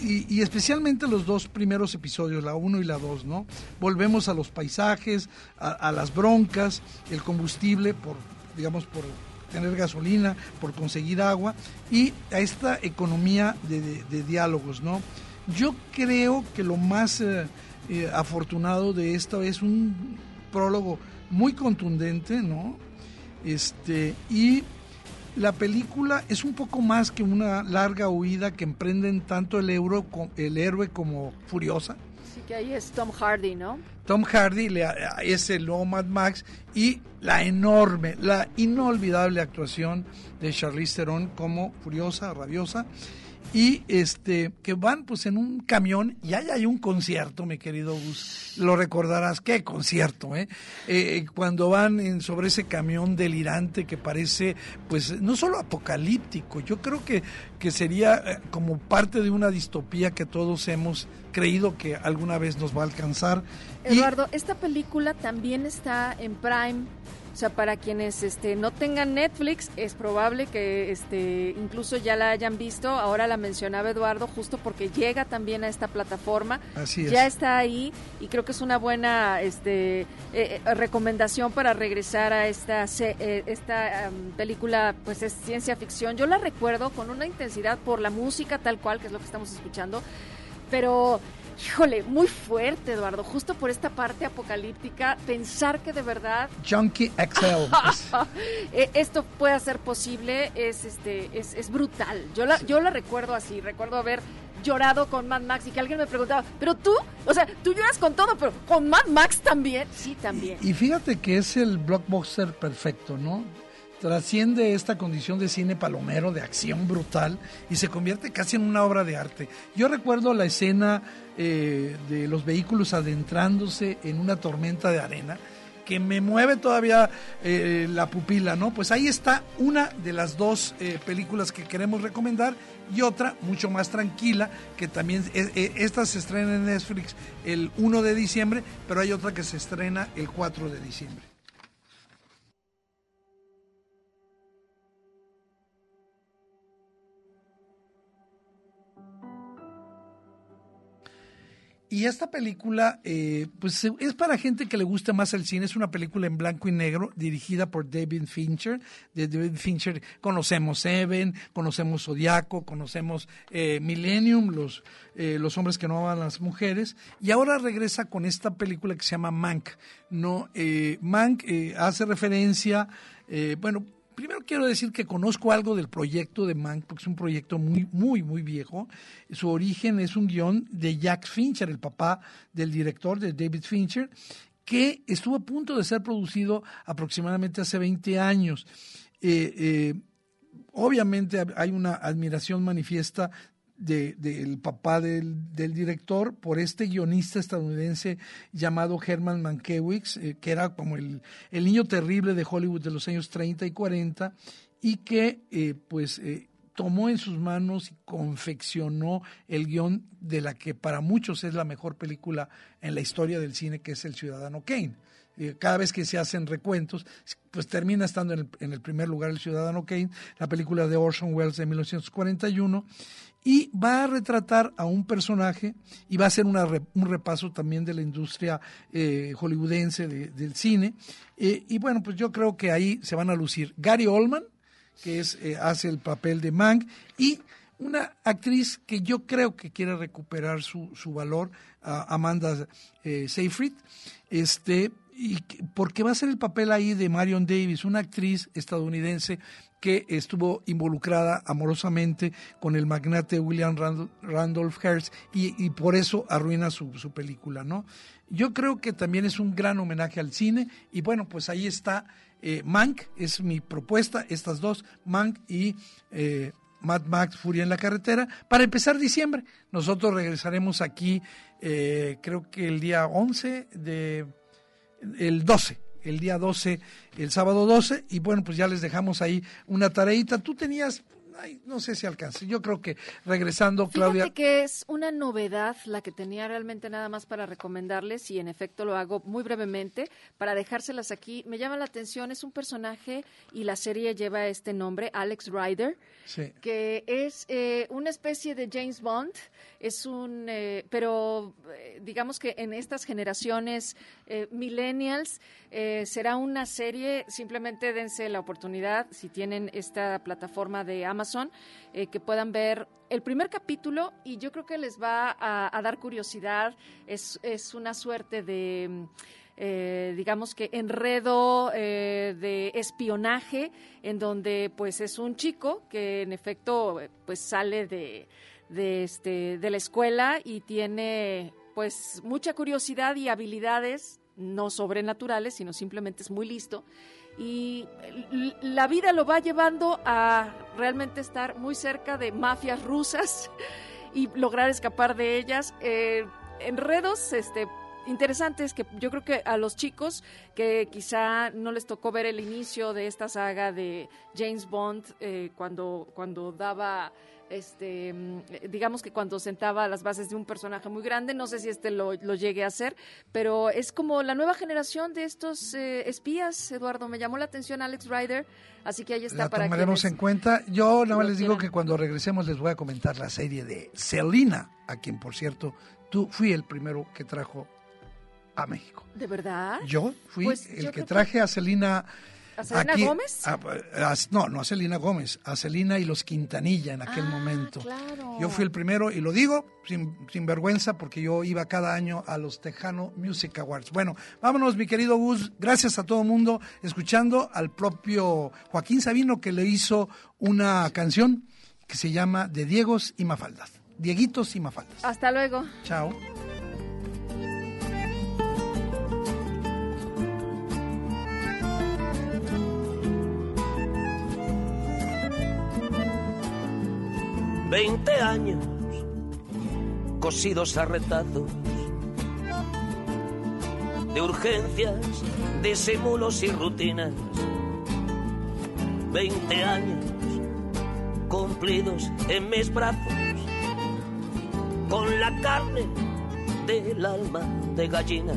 Speaker 1: y, especialmente los dos primeros episodios, la 1 y la 2, ¿no? Volvemos a los paisajes, a, las broncas, el combustible por, digamos, por tener gasolina, por conseguir agua y a esta economía de diálogos, ¿no? Yo creo que lo más eh, eh, afortunado de esto es un prólogo muy contundente, ¿no? Este, y la película es un poco más que una larga huida que emprenden tanto el, euro, el héroe como Furiosa.
Speaker 2: Sí, que ahí es Tom Hardy, ¿no?
Speaker 1: Tom Hardy le, es el nuevo Mad Max y la enorme, la inolvidable actuación de Charlize Theron como Furiosa, Rabiosa y este que van pues en un camión y ahí hay un concierto mi querido Gus. Lo recordarás qué concierto eh, eh cuando van en, sobre ese camión delirante que parece pues no solo apocalíptico yo creo que que sería eh, como parte de una distopía que todos hemos creído que alguna vez nos va a alcanzar.
Speaker 2: Eduardo esta película también está en Prime o sea, para quienes este, no tengan Netflix, es probable que este, incluso ya la hayan visto. Ahora la mencionaba Eduardo, justo porque llega también a esta plataforma.
Speaker 1: Así es.
Speaker 2: Ya está ahí y creo que es una buena este, eh, recomendación para regresar a esta, eh, esta um, película, pues es ciencia ficción. Yo la recuerdo con una intensidad por la música tal cual, que es lo que estamos escuchando, pero Híjole, muy fuerte, Eduardo, justo por esta parte apocalíptica, pensar que de verdad
Speaker 1: Junkie XL
Speaker 2: E, esto pueda ser posible es este es, es brutal. Yo la yo la recuerdo así, recuerdo haber llorado con Mad Max y que alguien me preguntaba, "¿Pero tú? O sea, tú lloras con todo, pero con Mad Max también?" Sí, también.
Speaker 1: Y, y fíjate que es el blockbuster perfecto, ¿no? Trasciende esta condición de cine palomero, de acción brutal, y se convierte casi en una obra de arte. Yo recuerdo la escena eh, de los vehículos adentrándose en una tormenta de arena, que me mueve todavía eh, la pupila, ¿no? Pues ahí está una de las dos eh, películas que queremos recomendar y otra mucho más tranquila, que también, eh, esta se estrena en Netflix el 1 de diciembre, pero hay otra que se estrena el 4 de diciembre. Y esta película, eh, pues es para gente que le gusta más el cine. Es una película en blanco y negro dirigida por David Fincher. De David Fincher conocemos Seven, conocemos Zodiaco, conocemos eh, Millennium, los, eh, los hombres que no aman a las mujeres. Y ahora regresa con esta película que se llama Mank. No, Mank hace referencia, bueno, Primero quiero decir que conozco algo del proyecto de Mank, porque es un proyecto muy, muy, muy viejo. Su origen es un guion de Jack Fincher, el papá del director, de David Fincher, que estuvo a punto de ser producido aproximadamente hace 20 años. Eh, eh, obviamente hay una admiración manifiesta del de, papá del, del, director por este guionista estadounidense llamado Herman Mankiewicz, eh, que era como el, el, niño terrible de Hollywood de los años 30 y 40 y que eh, pues eh, tomó en sus manos y confeccionó el guion de la que para muchos es la mejor película en la historia del cine, que es El Ciudadano Kane cada vez que se hacen recuentos, pues termina estando en el, primer lugar El Ciudadano Kane, la película de Orson Welles de 1941, y va a retratar a un personaje y va a hacer un repaso también de la industria eh, hollywoodense de, del cine. Eh, y bueno, pues yo creo que ahí se van a lucir Gary Oldman, que es, eh, hace el papel de Mank, y una actriz que yo creo que quiere recuperar su, su valor, Amanda Seyfried, este, y porque va a ser el papel ahí de Marion Davis, una actriz estadounidense que estuvo involucrada amorosamente con el magnate William Randolph Hearst y, por eso arruina su, su, película, ¿no? Yo creo que también es un gran homenaje al cine y bueno, pues ahí está eh, Mank, es mi propuesta, estas dos, Mank y eh, Mad Max Furia en la carretera, para empezar diciembre. Nosotros regresaremos aquí, eh, creo que el día 11 de el 12, el día 12, el sábado 12, y bueno, pues ya les dejamos ahí una tareita. Tú tenías ay, no sé si alcance. Yo creo que regresando, Claudia.
Speaker 2: Fíjate que es una novedad la que tenía realmente nada más para recomendarles y en efecto lo hago muy brevemente para dejárselas aquí. Me llama la atención, es un personaje y la serie lleva este nombre, Alex Ryder,
Speaker 1: Sí.
Speaker 2: que es eh, una especie de James Bond. Es un, eh, pero eh, digamos que en estas generaciones eh, millennials eh, será una serie. Simplemente dense la oportunidad si tienen esta plataforma de Amazon eh, que puedan ver el primer capítulo y yo creo que les va a, dar curiosidad. Es, es una suerte de mm, eh, digamos que enredo eh, de espionaje en donde pues es un chico que en efecto pues sale de, de este de la escuela y tiene pues mucha curiosidad y habilidades no sobrenaturales sino simplemente es muy listo y la vida lo va llevando a realmente estar muy cerca de mafias rusas y lograr escapar de ellas. Eh, enredos, este interesantes que yo creo que a los chicos que quizá no les tocó ver el inicio de esta saga de James Bond eh, cuando cuando daba este mm, digamos que cuando sentaba las bases de un personaje muy grande no sé si este lo, lo llegue a hacer pero es como la nueva generación de estos eh, espías Eduardo me llamó la atención Alex Ryder así que ahí está
Speaker 1: La
Speaker 2: para
Speaker 1: tomaremos
Speaker 2: quienes-
Speaker 1: en cuenta. Yo nada más les digo que cuando regresemos les voy a comentar la serie de Selena, a quien por cierto tú fui el primero que trajo a México.
Speaker 2: de verdad
Speaker 1: Yo fui
Speaker 2: Pues
Speaker 1: el
Speaker 2: yo
Speaker 1: que traje a Selena.
Speaker 2: ¿A Selena
Speaker 1: aquí-
Speaker 2: Gómez?
Speaker 1: a- a- no, no a Selena Gómez, a Selena y los Quintanilla en aquel
Speaker 2: Ah,
Speaker 1: momento.
Speaker 2: claro.
Speaker 1: Yo fui el primero y lo digo sin, sin vergüenza porque yo iba cada año a los Tejano Music Awards. Bueno, vámonos mi querido Gus, gracias a todo el mundo, escuchando al propio Joaquín Sabino que le hizo una canción que se llama De Diegos y Mafaldas. Dieguitos y Mafaldas.
Speaker 2: hasta luego
Speaker 1: Chao.
Speaker 36: Veinte años cosidos a retazos de urgencias, disimulos y rutinas. Veinte años cumplidos en mis brazos con la carne del alma de gallina.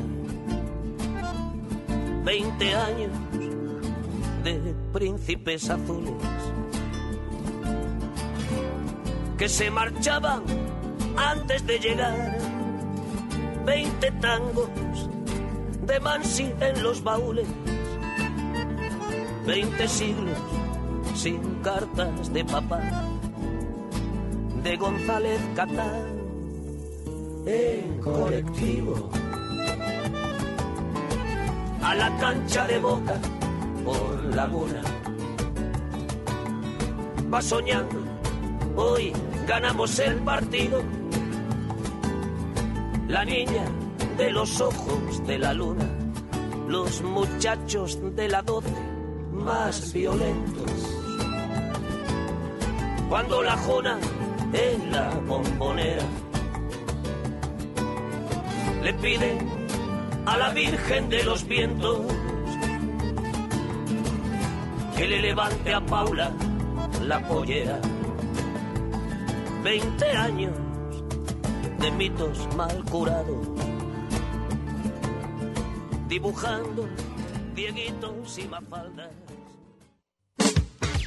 Speaker 36: Veinte años de príncipes azules que se marchaban antes de llegar. Veinte tangos de Mansi en los baúles. Veinte siglos sin cartas de papá. De González Catán en colectivo. A la cancha de boca por laguna. Va soñando Hoy ganamos el partido. La niña de los ojos de la luna, los muchachos de la doce más violentos. Cuando la jona en la bombonera le pide a la Virgen de los Vientos que le levante a Paula la pollera. Veinte años de mitos mal curados, dibujando dieguitos y mafaldas.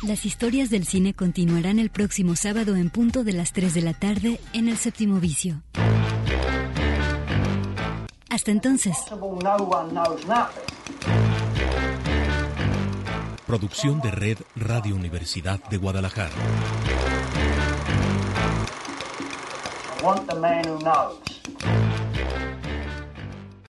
Speaker 28: Las historias del cine continuarán el próximo sábado en punto de las 3 de la tarde en el séptimo vicio. Hasta entonces.
Speaker 37: Producción de Red Radio Universidad de Guadalajara.
Speaker 29: Want the man who knows.